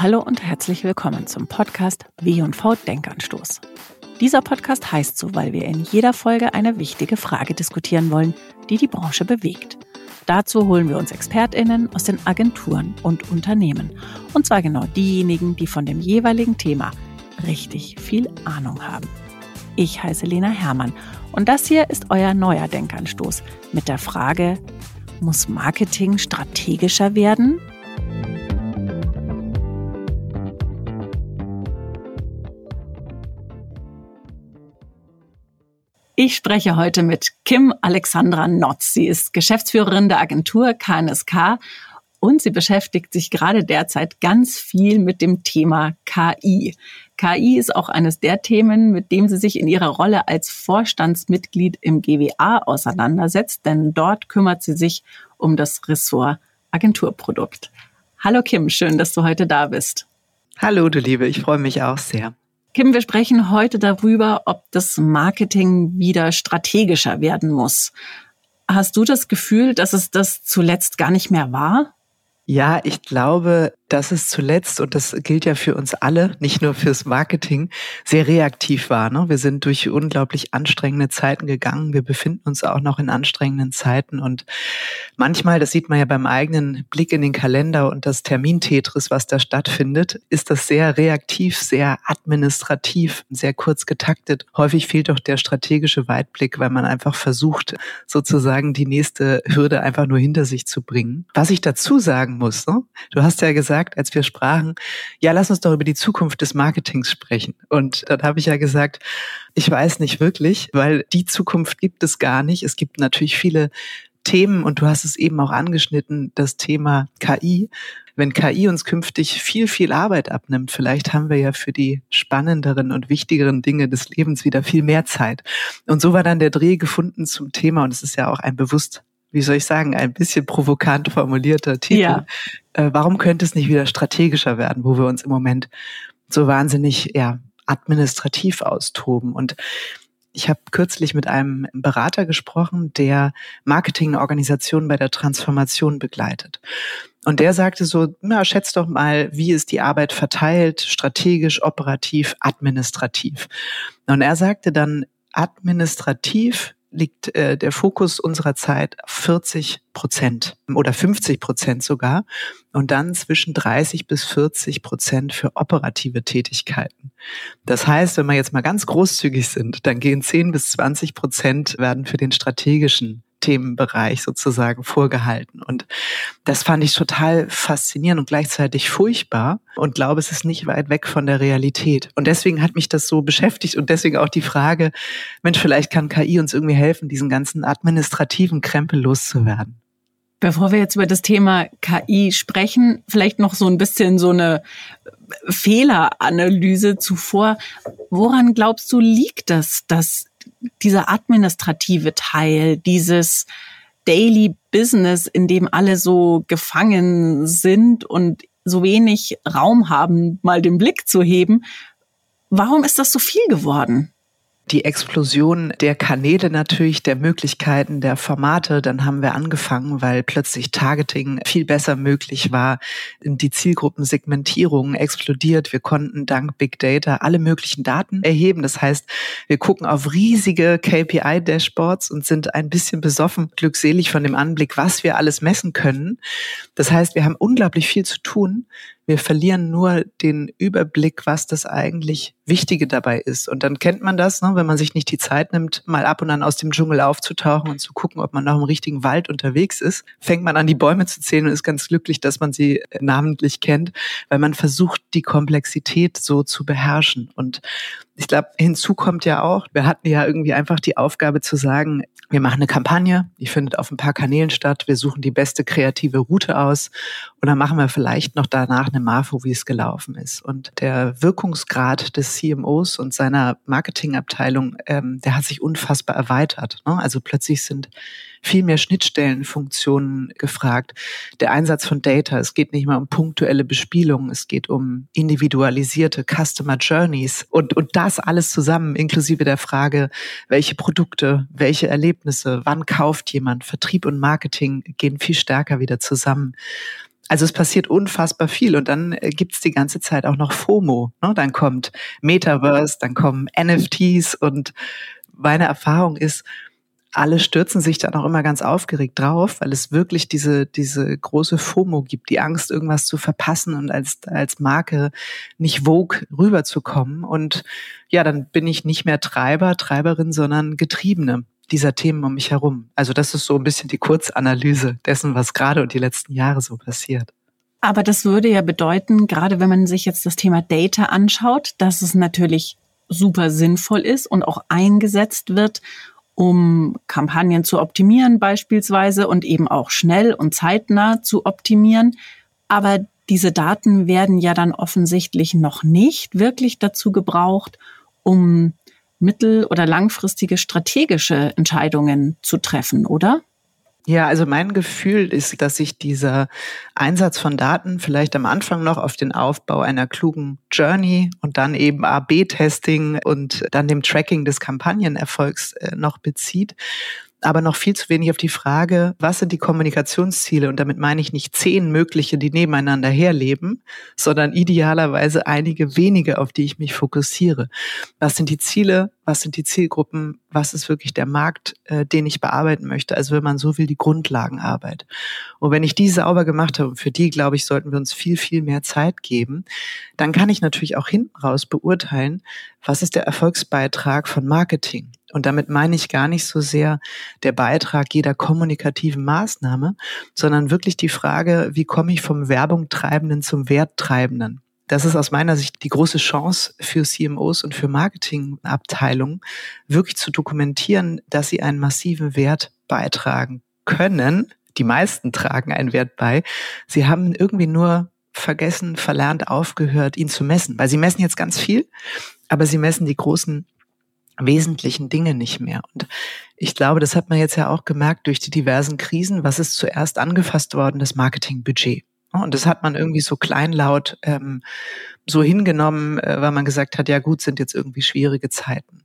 Hallo und herzlich willkommen zum Podcast W&V Denkanstoß. Dieser Podcast heißt so, weil wir in jeder Folge eine wichtige Frage diskutieren wollen, die die Branche bewegt. Dazu holen wir uns ExpertInnen aus den Agenturen und Unternehmen. Und zwar genau diejenigen, die von dem jeweiligen Thema richtig viel Ahnung haben. Ich heiße Lena Hermann und das hier ist euer neuer Denkanstoß mit der Frage, muss Marketing strategischer werden? Ich spreche heute mit Kim Alexandra Notz. Sie ist Geschäftsführerin der Agentur KNSK und sie beschäftigt sich gerade derzeit ganz viel mit dem Thema KI. KI ist auch eines der Themen, mit dem sie sich in ihrer Rolle als Vorstandsmitglied im GWA auseinandersetzt, denn dort kümmert sie sich um das Ressort Agenturprodukt. Hallo Kim, schön, dass du heute da bist. Hallo, du Liebe, ich freue mich auch sehr. Kim, wir sprechen heute darüber, ob das Marketing wieder strategischer werden muss. Hast du das Gefühl, dass es das zuletzt gar nicht mehr war? Ja, ich glaube, dass es zuletzt, und das gilt ja für uns alle, nicht nur fürs Marketing, sehr reaktiv war. Ne? Wir sind durch unglaublich anstrengende Zeiten gegangen. Wir befinden uns auch noch in anstrengenden Zeiten. Und manchmal, das sieht man ja beim eigenen Blick in den Kalender und das Termintetris, was da stattfindet, ist das sehr reaktiv, sehr administrativ, sehr kurz getaktet. Häufig fehlt doch der strategische Weitblick, weil man einfach versucht, sozusagen die nächste Hürde einfach nur hinter sich zu bringen. Was ich dazu sagen muss. Ne? Du hast ja gesagt, als wir sprachen, ja, lass uns doch über die Zukunft des Marketings sprechen. Und dann habe ich ja gesagt, ich weiß nicht wirklich, weil die Zukunft gibt es gar nicht. Es gibt natürlich viele Themen und du hast es eben auch angeschnitten, das Thema KI. Wenn KI uns künftig viel, viel Arbeit abnimmt, vielleicht haben wir ja für die spannenderen und wichtigeren Dinge des Lebens wieder viel mehr Zeit. Und so war dann der Dreh gefunden zum Thema und es ist ja auch ein bewusst wie soll ich sagen, ein bisschen provokant formulierter Titel. Ja. Äh, warum könnte es nicht wieder strategischer werden, wo wir uns im Moment so wahnsinnig ja, administrativ austoben? Und ich habe kürzlich mit einem Berater gesprochen, der Marketingorganisationen bei der Transformation begleitet. Und der sagte so, na, schätzt doch mal, wie ist die Arbeit verteilt, strategisch, operativ, administrativ. Und er sagte dann, administrativ liegt äh, der Fokus unserer Zeit 40 Prozent oder 50 Prozent sogar und dann zwischen 30 bis 40 Prozent für operative Tätigkeiten. Das heißt, wenn wir jetzt mal ganz großzügig sind, dann gehen 10 bis 20 Prozent werden für den strategischen Themenbereich sozusagen vorgehalten. Und das fand ich total faszinierend und gleichzeitig furchtbar und glaube, es ist nicht weit weg von der Realität. Und deswegen hat mich das so beschäftigt und deswegen auch die Frage, Mensch, vielleicht kann KI uns irgendwie helfen, diesen ganzen administrativen Krempel loszuwerden. Bevor wir jetzt über das Thema KI sprechen, vielleicht noch so ein bisschen so eine Fehleranalyse zuvor. Woran glaubst du, liegt das, dass dieser administrative Teil, dieses Daily Business, in dem alle so gefangen sind und so wenig Raum haben, mal den Blick zu heben. Warum ist das so viel geworden? Die Explosion der Kanäle natürlich, der Möglichkeiten, der Formate. Dann haben wir angefangen, weil plötzlich Targeting viel besser möglich war. Die Zielgruppensegmentierung explodiert. Wir konnten dank Big Data alle möglichen Daten erheben. Das heißt, wir gucken auf riesige KPI-Dashboards und sind ein bisschen besoffen, glückselig von dem Anblick, was wir alles messen können. Das heißt, wir haben unglaublich viel zu tun. Wir verlieren nur den Überblick, was das eigentlich Wichtige dabei ist. Und dann kennt man das, ne, wenn man sich nicht die Zeit nimmt, mal ab und an aus dem Dschungel aufzutauchen und zu gucken, ob man noch im richtigen Wald unterwegs ist, fängt man an, die Bäume zu zählen und ist ganz glücklich, dass man sie äh, namentlich kennt, weil man versucht, die Komplexität so zu beherrschen. Und ich glaube, hinzu kommt ja auch, wir hatten ja irgendwie einfach die Aufgabe zu sagen, wir machen eine Kampagne, die findet auf ein paar Kanälen statt, wir suchen die beste kreative Route aus und dann machen wir vielleicht noch danach eine Marfo, wie es gelaufen ist. Und der Wirkungsgrad des CMOs und seiner Marketingabteilung, ähm, der hat sich unfassbar erweitert. Ne? Also plötzlich sind viel mehr Schnittstellenfunktionen gefragt. Der Einsatz von Data, es geht nicht mehr um punktuelle Bespielungen, es geht um individualisierte Customer Journeys und, und das alles zusammen, inklusive der Frage, welche Produkte, welche Erlebnisse, wann kauft jemand, Vertrieb und Marketing gehen viel stärker wieder zusammen. Also es passiert unfassbar viel und dann äh, gibt's die ganze Zeit auch noch FOMO. Ne? Dann kommt Metaverse, dann kommen NFTs und meine Erfahrung ist, alle stürzen sich dann auch immer ganz aufgeregt drauf, weil es wirklich diese, diese große FOMO gibt, die Angst, irgendwas zu verpassen und als, als Marke nicht Vogue rüberzukommen. Und ja, dann bin ich nicht mehr Treiber, Treiberin, sondern Getriebene dieser Themen um mich herum. Also das ist so ein bisschen die Kurzanalyse dessen, was gerade und die letzten Jahre so passiert. Aber das würde ja bedeuten, gerade wenn man sich jetzt das Thema Data anschaut, dass es natürlich super sinnvoll ist und auch eingesetzt wird, um Kampagnen zu optimieren beispielsweise und eben auch schnell und zeitnah zu optimieren. Aber diese Daten werden ja dann offensichtlich noch nicht wirklich dazu gebraucht, um mittel- oder langfristige strategische Entscheidungen zu treffen, oder? Ja, also mein Gefühl ist, dass sich dieser Einsatz von Daten vielleicht am Anfang noch auf den Aufbau einer klugen Journey und dann eben AB-Testing und dann dem Tracking des Kampagnenerfolgs äh, noch bezieht aber noch viel zu wenig auf die Frage, was sind die Kommunikationsziele? Und damit meine ich nicht zehn mögliche, die nebeneinander herleben, sondern idealerweise einige wenige, auf die ich mich fokussiere. Was sind die Ziele? Was sind die Zielgruppen? Was ist wirklich der Markt, äh, den ich bearbeiten möchte? Also wenn man so will, die Grundlagenarbeit. Und wenn ich die sauber gemacht habe, für die, glaube ich, sollten wir uns viel, viel mehr Zeit geben, dann kann ich natürlich auch hinten raus beurteilen, was ist der Erfolgsbeitrag von Marketing? Und damit meine ich gar nicht so sehr der Beitrag jeder kommunikativen Maßnahme, sondern wirklich die Frage, wie komme ich vom Werbungtreibenden zum Werttreibenden? Das ist aus meiner Sicht die große Chance für CMOs und für Marketingabteilungen, wirklich zu dokumentieren, dass sie einen massiven Wert beitragen können. Die meisten tragen einen Wert bei. Sie haben irgendwie nur vergessen, verlernt, aufgehört, ihn zu messen, weil sie messen jetzt ganz viel, aber sie messen die großen wesentlichen Dinge nicht mehr. Und ich glaube, das hat man jetzt ja auch gemerkt durch die diversen Krisen. Was ist zuerst angefasst worden? Das Marketingbudget. Und das hat man irgendwie so kleinlaut ähm, so hingenommen, äh, weil man gesagt hat, ja gut, sind jetzt irgendwie schwierige Zeiten.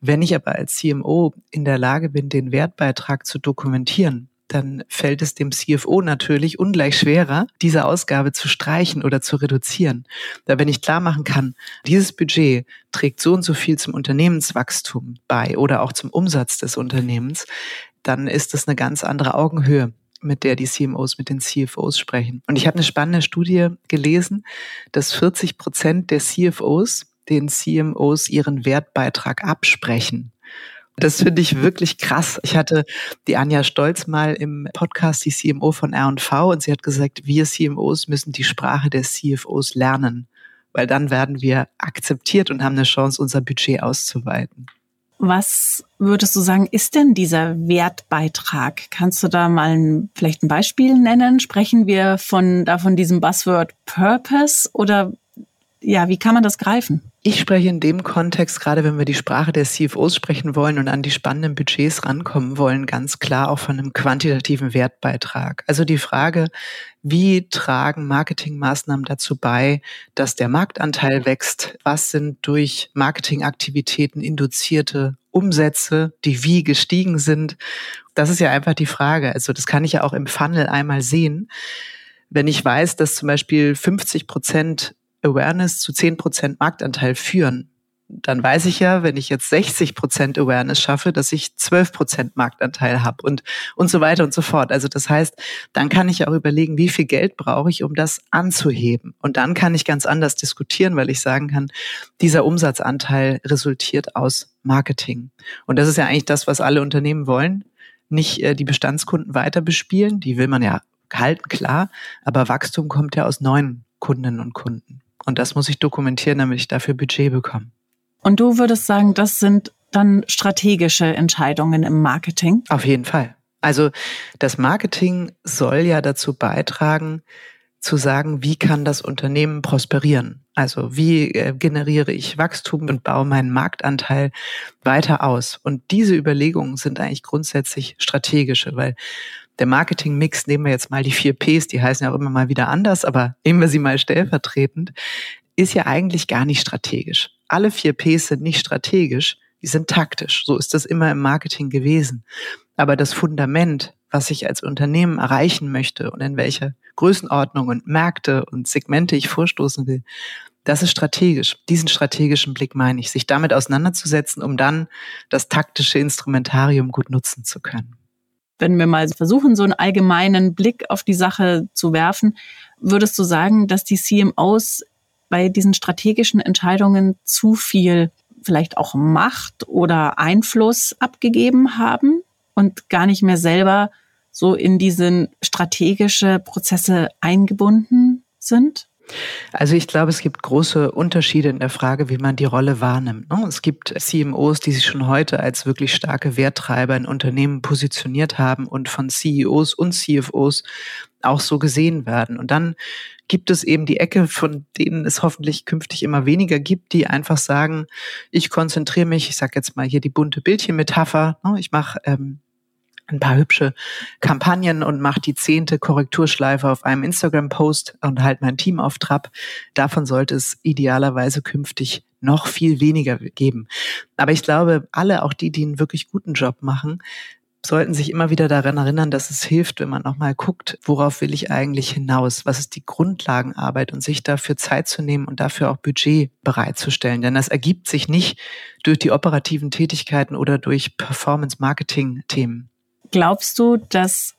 Wenn ich aber als CMO in der Lage bin, den Wertbeitrag zu dokumentieren, dann fällt es dem CFO natürlich ungleich schwerer, diese Ausgabe zu streichen oder zu reduzieren. Da wenn ich klar machen kann, dieses Budget trägt so und so viel zum Unternehmenswachstum bei oder auch zum Umsatz des Unternehmens, dann ist das eine ganz andere Augenhöhe mit der die CMOs mit den CFOs sprechen. Und ich habe eine spannende Studie gelesen, dass 40 Prozent der CFOs den CMOs ihren Wertbeitrag absprechen. Das finde ich wirklich krass. Ich hatte die Anja Stolz mal im Podcast, die CMO von R&V, und sie hat gesagt, wir CMOs müssen die Sprache der CFOs lernen, weil dann werden wir akzeptiert und haben eine Chance, unser Budget auszuweiten. Was würdest du sagen, ist denn dieser Wertbeitrag? Kannst du da mal ein, vielleicht ein Beispiel nennen? Sprechen wir von, da von diesem Buzzword Purpose oder ja, wie kann man das greifen? Ich spreche in dem Kontext, gerade wenn wir die Sprache der CFOs sprechen wollen und an die spannenden Budgets rankommen wollen, ganz klar auch von einem quantitativen Wertbeitrag. Also die Frage, wie tragen Marketingmaßnahmen dazu bei, dass der Marktanteil wächst? Was sind durch Marketingaktivitäten induzierte Umsätze, die wie gestiegen sind? Das ist ja einfach die Frage. Also das kann ich ja auch im Funnel einmal sehen. Wenn ich weiß, dass zum Beispiel 50 Prozent Awareness zu 10% Marktanteil führen, dann weiß ich ja, wenn ich jetzt 60% Awareness schaffe, dass ich 12% Marktanteil habe und, und so weiter und so fort. Also das heißt, dann kann ich auch überlegen, wie viel Geld brauche ich, um das anzuheben. Und dann kann ich ganz anders diskutieren, weil ich sagen kann, dieser Umsatzanteil resultiert aus Marketing. Und das ist ja eigentlich das, was alle Unternehmen wollen. Nicht äh, die Bestandskunden weiter bespielen, die will man ja halten, klar, aber Wachstum kommt ja aus neuen Kundinnen und Kunden. Und das muss ich dokumentieren, damit ich dafür Budget bekomme. Und du würdest sagen, das sind dann strategische Entscheidungen im Marketing? Auf jeden Fall. Also das Marketing soll ja dazu beitragen, zu sagen, wie kann das Unternehmen prosperieren? Also wie äh, generiere ich Wachstum und baue meinen Marktanteil weiter aus? Und diese Überlegungen sind eigentlich grundsätzlich strategische, weil der Marketing-Mix, nehmen wir jetzt mal die vier Ps, die heißen ja auch immer mal wieder anders, aber nehmen wir sie mal stellvertretend, ist ja eigentlich gar nicht strategisch. Alle vier Ps sind nicht strategisch, die sind taktisch. So ist das immer im Marketing gewesen. Aber das Fundament, was ich als Unternehmen erreichen möchte und in welcher Größenordnungen und Märkte und Segmente ich vorstoßen will. Das ist strategisch. Diesen strategischen Blick meine ich, sich damit auseinanderzusetzen, um dann das taktische Instrumentarium gut nutzen zu können. Wenn wir mal versuchen, so einen allgemeinen Blick auf die Sache zu werfen, würdest du sagen, dass die CMOs bei diesen strategischen Entscheidungen zu viel vielleicht auch Macht oder Einfluss abgegeben haben und gar nicht mehr selber so in diesen strategische Prozesse eingebunden sind? Also ich glaube, es gibt große Unterschiede in der Frage, wie man die Rolle wahrnimmt. Ne? Es gibt CMOs, die sich schon heute als wirklich starke Werttreiber in Unternehmen positioniert haben und von CEOs und CFOs auch so gesehen werden. Und dann gibt es eben die Ecke, von denen es hoffentlich künftig immer weniger gibt, die einfach sagen, ich konzentriere mich, ich sage jetzt mal hier die bunte Bildchen-Metapher, ne? ich mache ähm, ein paar hübsche Kampagnen und mache die zehnte Korrekturschleife auf einem Instagram-Post und halt mein Team auf Trab. Davon sollte es idealerweise künftig noch viel weniger geben. Aber ich glaube, alle, auch die, die einen wirklich guten Job machen, sollten sich immer wieder daran erinnern, dass es hilft, wenn man nochmal guckt, worauf will ich eigentlich hinaus? Was ist die Grundlagenarbeit und sich dafür Zeit zu nehmen und dafür auch Budget bereitzustellen? Denn das ergibt sich nicht durch die operativen Tätigkeiten oder durch Performance-Marketing-Themen. Glaubst du, dass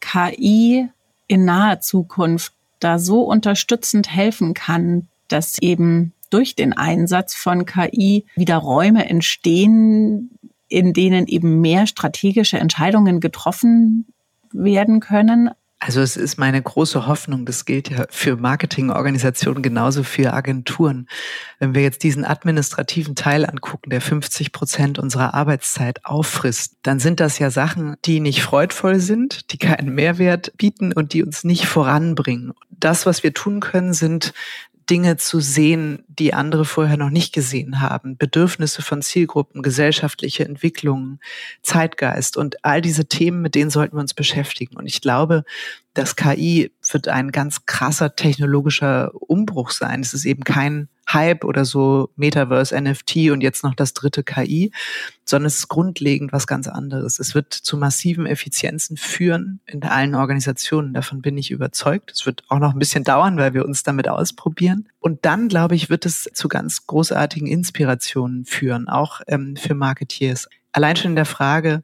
KI in naher Zukunft da so unterstützend helfen kann, dass eben durch den Einsatz von KI wieder Räume entstehen, in denen eben mehr strategische Entscheidungen getroffen werden können, also es ist meine große Hoffnung, das gilt ja für Marketingorganisationen genauso für Agenturen. Wenn wir jetzt diesen administrativen Teil angucken, der 50 Prozent unserer Arbeitszeit auffrisst, dann sind das ja Sachen, die nicht freudvoll sind, die keinen Mehrwert bieten und die uns nicht voranbringen. Das, was wir tun können, sind Dinge zu sehen, die andere vorher noch nicht gesehen haben. Bedürfnisse von Zielgruppen, gesellschaftliche Entwicklungen, Zeitgeist und all diese Themen, mit denen sollten wir uns beschäftigen. Und ich glaube, das KI wird ein ganz krasser technologischer Umbruch sein. Es ist eben kein Hype oder so Metaverse, NFT und jetzt noch das dritte KI, sondern es ist grundlegend was ganz anderes. Es wird zu massiven Effizienzen führen in allen Organisationen. Davon bin ich überzeugt. Es wird auch noch ein bisschen dauern, weil wir uns damit ausprobieren. Und dann, glaube ich, wird es zu ganz großartigen Inspirationen führen, auch ähm, für Marketeers. Allein schon in der Frage,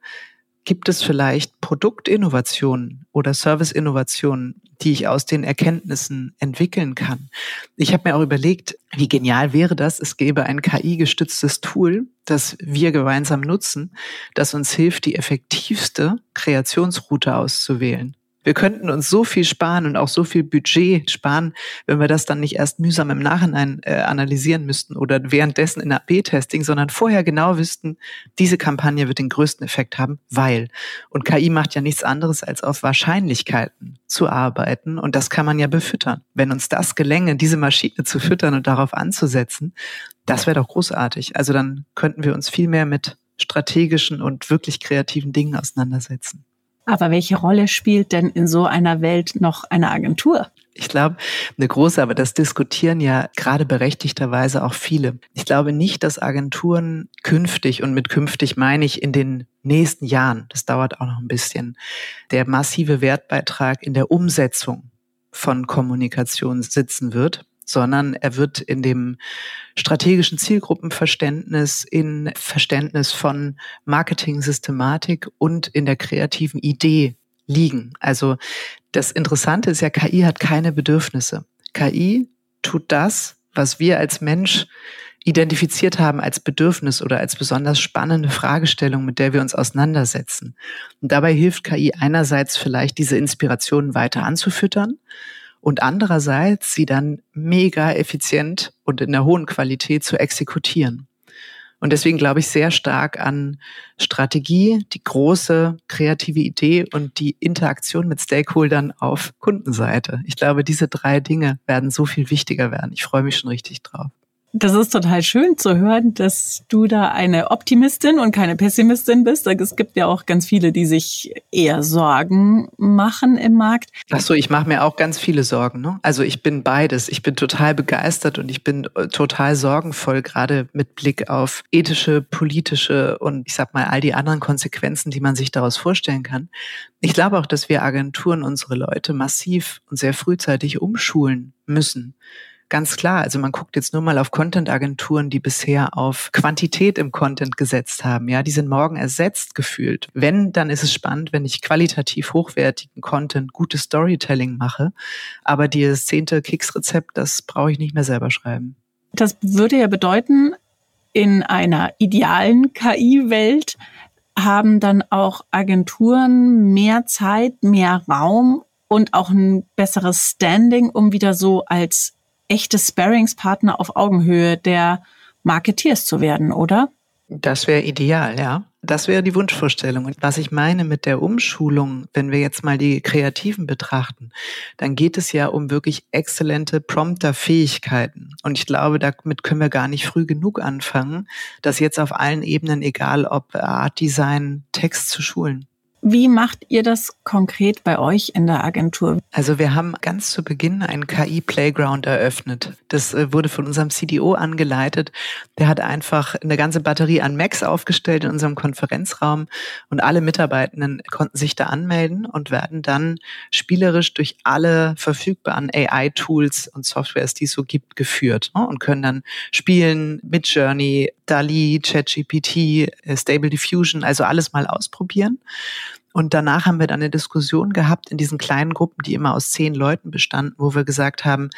Gibt es vielleicht Produktinnovationen oder Serviceinnovationen, die ich aus den Erkenntnissen entwickeln kann? Ich habe mir auch überlegt, wie genial wäre das, es gäbe ein KI-gestütztes Tool, das wir gemeinsam nutzen, das uns hilft, die effektivste Kreationsroute auszuwählen. Wir könnten uns so viel sparen und auch so viel Budget sparen, wenn wir das dann nicht erst mühsam im Nachhinein äh, analysieren müssten oder währenddessen in AB-Testing, sondern vorher genau wüssten, diese Kampagne wird den größten Effekt haben, weil. Und KI macht ja nichts anderes, als auf Wahrscheinlichkeiten zu arbeiten. Und das kann man ja befüttern. Wenn uns das gelänge, diese Maschine zu füttern und darauf anzusetzen, das wäre doch großartig. Also dann könnten wir uns viel mehr mit strategischen und wirklich kreativen Dingen auseinandersetzen. Aber welche Rolle spielt denn in so einer Welt noch eine Agentur? Ich glaube, eine große, aber das diskutieren ja gerade berechtigterweise auch viele. Ich glaube nicht, dass Agenturen künftig, und mit künftig meine ich in den nächsten Jahren, das dauert auch noch ein bisschen, der massive Wertbeitrag in der Umsetzung von Kommunikation sitzen wird sondern er wird in dem strategischen Zielgruppenverständnis, in Verständnis von Marketing-Systematik und in der kreativen Idee liegen. Also das Interessante ist ja, KI hat keine Bedürfnisse. KI tut das, was wir als Mensch identifiziert haben als Bedürfnis oder als besonders spannende Fragestellung, mit der wir uns auseinandersetzen. Und dabei hilft KI einerseits vielleicht, diese Inspirationen weiter anzufüttern und andererseits sie dann mega effizient und in der hohen Qualität zu exekutieren. Und deswegen glaube ich sehr stark an Strategie, die große kreative Idee und die Interaktion mit Stakeholdern auf Kundenseite. Ich glaube, diese drei Dinge werden so viel wichtiger werden. Ich freue mich schon richtig drauf. Das ist total schön zu hören, dass du da eine Optimistin und keine Pessimistin bist. Es gibt ja auch ganz viele, die sich eher Sorgen machen im Markt. Ach so, ich mache mir auch ganz viele Sorgen. Ne? Also ich bin beides. Ich bin total begeistert und ich bin äh, total sorgenvoll, gerade mit Blick auf ethische, politische und ich sag mal all die anderen Konsequenzen, die man sich daraus vorstellen kann. Ich glaube auch, dass wir Agenturen unsere Leute massiv und sehr frühzeitig umschulen müssen Ganz klar. Also man guckt jetzt nur mal auf Content-Agenturen, die bisher auf Quantität im Content gesetzt haben. Ja, die sind morgen ersetzt gefühlt. Wenn, dann ist es spannend, wenn ich qualitativ hochwertigen Content, gutes Storytelling mache. Aber das zehnte Keks-Rezept, das brauche ich nicht mehr selber schreiben. Das würde ja bedeuten, in einer idealen KI-Welt haben dann auch Agenturen mehr Zeit, mehr Raum und auch ein besseres Standing, um wieder so als echte Sparringspartner auf Augenhöhe der Marketeers zu werden, oder? Das wäre ideal, ja. Das wäre die Wunschvorstellung. Und was ich meine mit der Umschulung, wenn wir jetzt mal die Kreativen betrachten, dann geht es ja um wirklich exzellente Prompter-Fähigkeiten. Und ich glaube, damit können wir gar nicht früh genug anfangen, das jetzt auf allen Ebenen, egal ob Art Design, Text zu schulen. Wie macht ihr das konkret bei euch in der Agentur? Also wir haben ganz zu Beginn einen KI-Playground eröffnet. Das äh, wurde von unserem CDO angeleitet. Der hat einfach eine ganze Batterie an Macs aufgestellt in unserem Konferenzraum und alle Mitarbeitenden konnten sich da anmelden und werden dann spielerisch durch alle verfügbaren AI-Tools und Softwares, die es so gibt, geführt ne? und können dann spielen mit Journey, DALI, ChatGPT, äh, Stable Diffusion, also alles mal ausprobieren. Und danach haben wir dann eine Diskussion gehabt in diesen kleinen Gruppen, die immer aus zehn Leuten bestanden, wo wir gesagt haben,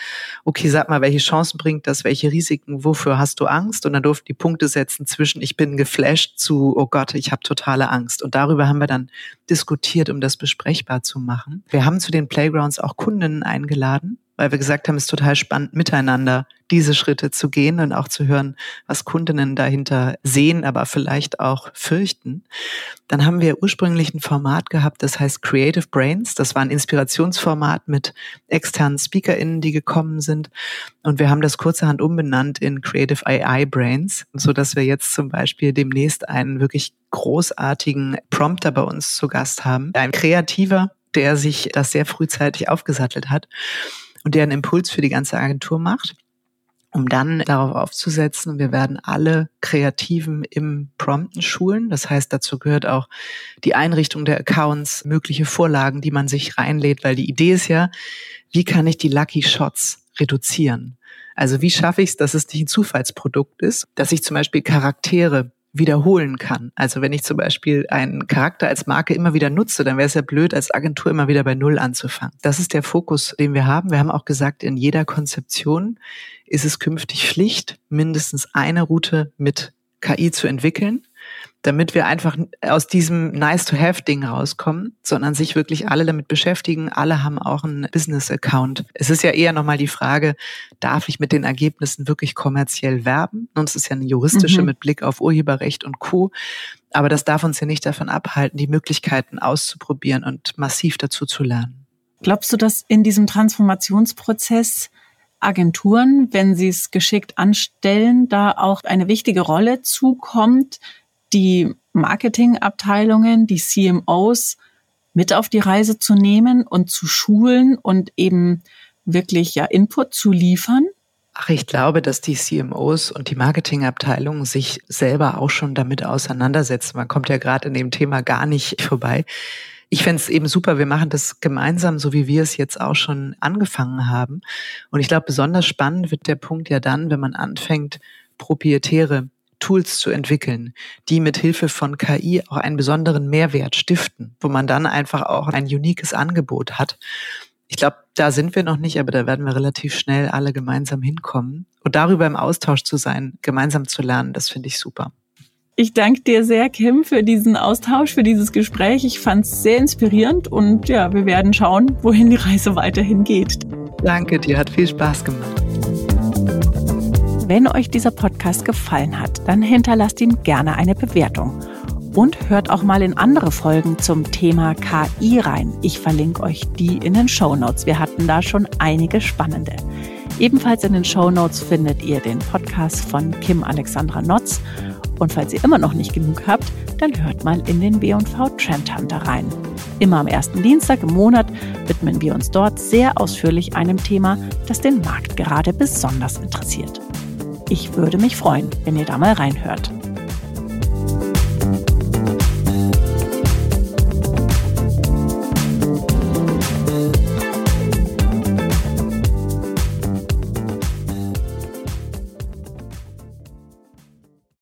okay, sag mal, welche Chancen bringt das, welche Risiken, wofür hast du Angst? Und dann durften die Punkte setzen zwischen ich bin geflasht zu, oh Gott, ich habe totale Angst. Und darüber haben wir dann diskutiert, um das besprechbar zu machen. Wir haben zu den Playgrounds auch Kundinnen eingeladen, weil wir gesagt haben, es ist total spannend, miteinander diese Schritte zu gehen und auch zu hören, was Kundinnen dahinter sehen, aber vielleicht auch fürchten. Dann haben wir ursprünglich ein Format gehabt, das heißt Creative Brains. Das war ein Inspirationsformat mit externen SpeakerInnen, die gekommen sind. Und wir haben das kurzerhand umbenannt in Creative AI Brains, so dass wir jetzt zum Beispiel demnächst einen wirklich großartigen Prompter bei uns zu Gast haben. Ein Kreativer, der sich das sehr frühzeitig aufgesattelt hat und der einen Impuls für die ganze Agentur macht um dann darauf aufzusetzen, wir werden alle Kreativen im Prompten schulen. Das heißt, dazu gehört auch die Einrichtung der Accounts, mögliche Vorlagen, die man sich reinlädt, weil die Idee ist ja, wie kann ich die Lucky Shots reduzieren? Also wie schaffe ich es, dass es nicht ein Zufallsprodukt ist, dass ich zum Beispiel Charaktere wiederholen kann. Also wenn ich zum Beispiel einen Charakter als Marke immer wieder nutze, dann wäre es ja blöd, als Agentur immer wieder bei Null anzufangen. Das ist der Fokus, den wir haben. Wir haben auch gesagt, in jeder Konzeption ist es künftig Pflicht, mindestens eine Route mit KI zu entwickeln damit wir einfach aus diesem Nice-to-Have-Ding rauskommen, sondern sich wirklich alle damit beschäftigen. Alle haben auch einen Business-Account. Es ist ja eher nochmal die Frage, darf ich mit den Ergebnissen wirklich kommerziell werben? Und es ist ja eine juristische mhm. mit Blick auf Urheberrecht und Co. Aber das darf uns ja nicht davon abhalten, die Möglichkeiten auszuprobieren und massiv dazu zu lernen. Glaubst du, dass in diesem Transformationsprozess Agenturen, wenn sie es geschickt anstellen, da auch eine wichtige Rolle zukommt, die Marketingabteilungen, die CMOs mit auf die Reise zu nehmen und zu schulen und eben wirklich ja Input zu liefern? Ach, ich glaube, dass die CMOs und die Marketingabteilungen sich selber auch schon damit auseinandersetzen. Man kommt ja gerade in dem Thema gar nicht vorbei. Ich fände es eben super, wir machen das gemeinsam, so wie wir es jetzt auch schon angefangen haben. Und ich glaube, besonders spannend wird der Punkt ja dann, wenn man anfängt, proprietäre Tools zu entwickeln, die mit Hilfe von KI auch einen besonderen Mehrwert stiften, wo man dann einfach auch ein uniques Angebot hat. Ich glaube, da sind wir noch nicht, aber da werden wir relativ schnell alle gemeinsam hinkommen. Und darüber im Austausch zu sein, gemeinsam zu lernen, das finde ich super. Ich danke dir sehr, Kim, für diesen Austausch, für dieses Gespräch. Ich fand es sehr inspirierend und ja, wir werden schauen, wohin die Reise weiterhin geht. Danke dir, hat viel Spaß gemacht. Wenn euch dieser Podcast gefallen hat, dann hinterlasst ihm gerne eine Bewertung. Und hört auch mal in andere Folgen zum Thema KI rein. Ich verlinke euch die in den Show Notes. Wir hatten da schon einige spannende. Ebenfalls in den Show Notes findet ihr den Podcast von Kim Alexandra Notz. Und falls ihr immer noch nicht genug habt, dann hört mal in den B&V Trend Hunter rein. Immer am ersten Dienstag im Monat widmen wir uns dort sehr ausführlich einem Thema, das den Markt gerade besonders interessiert. Ich würde mich freuen, wenn ihr da mal reinhört.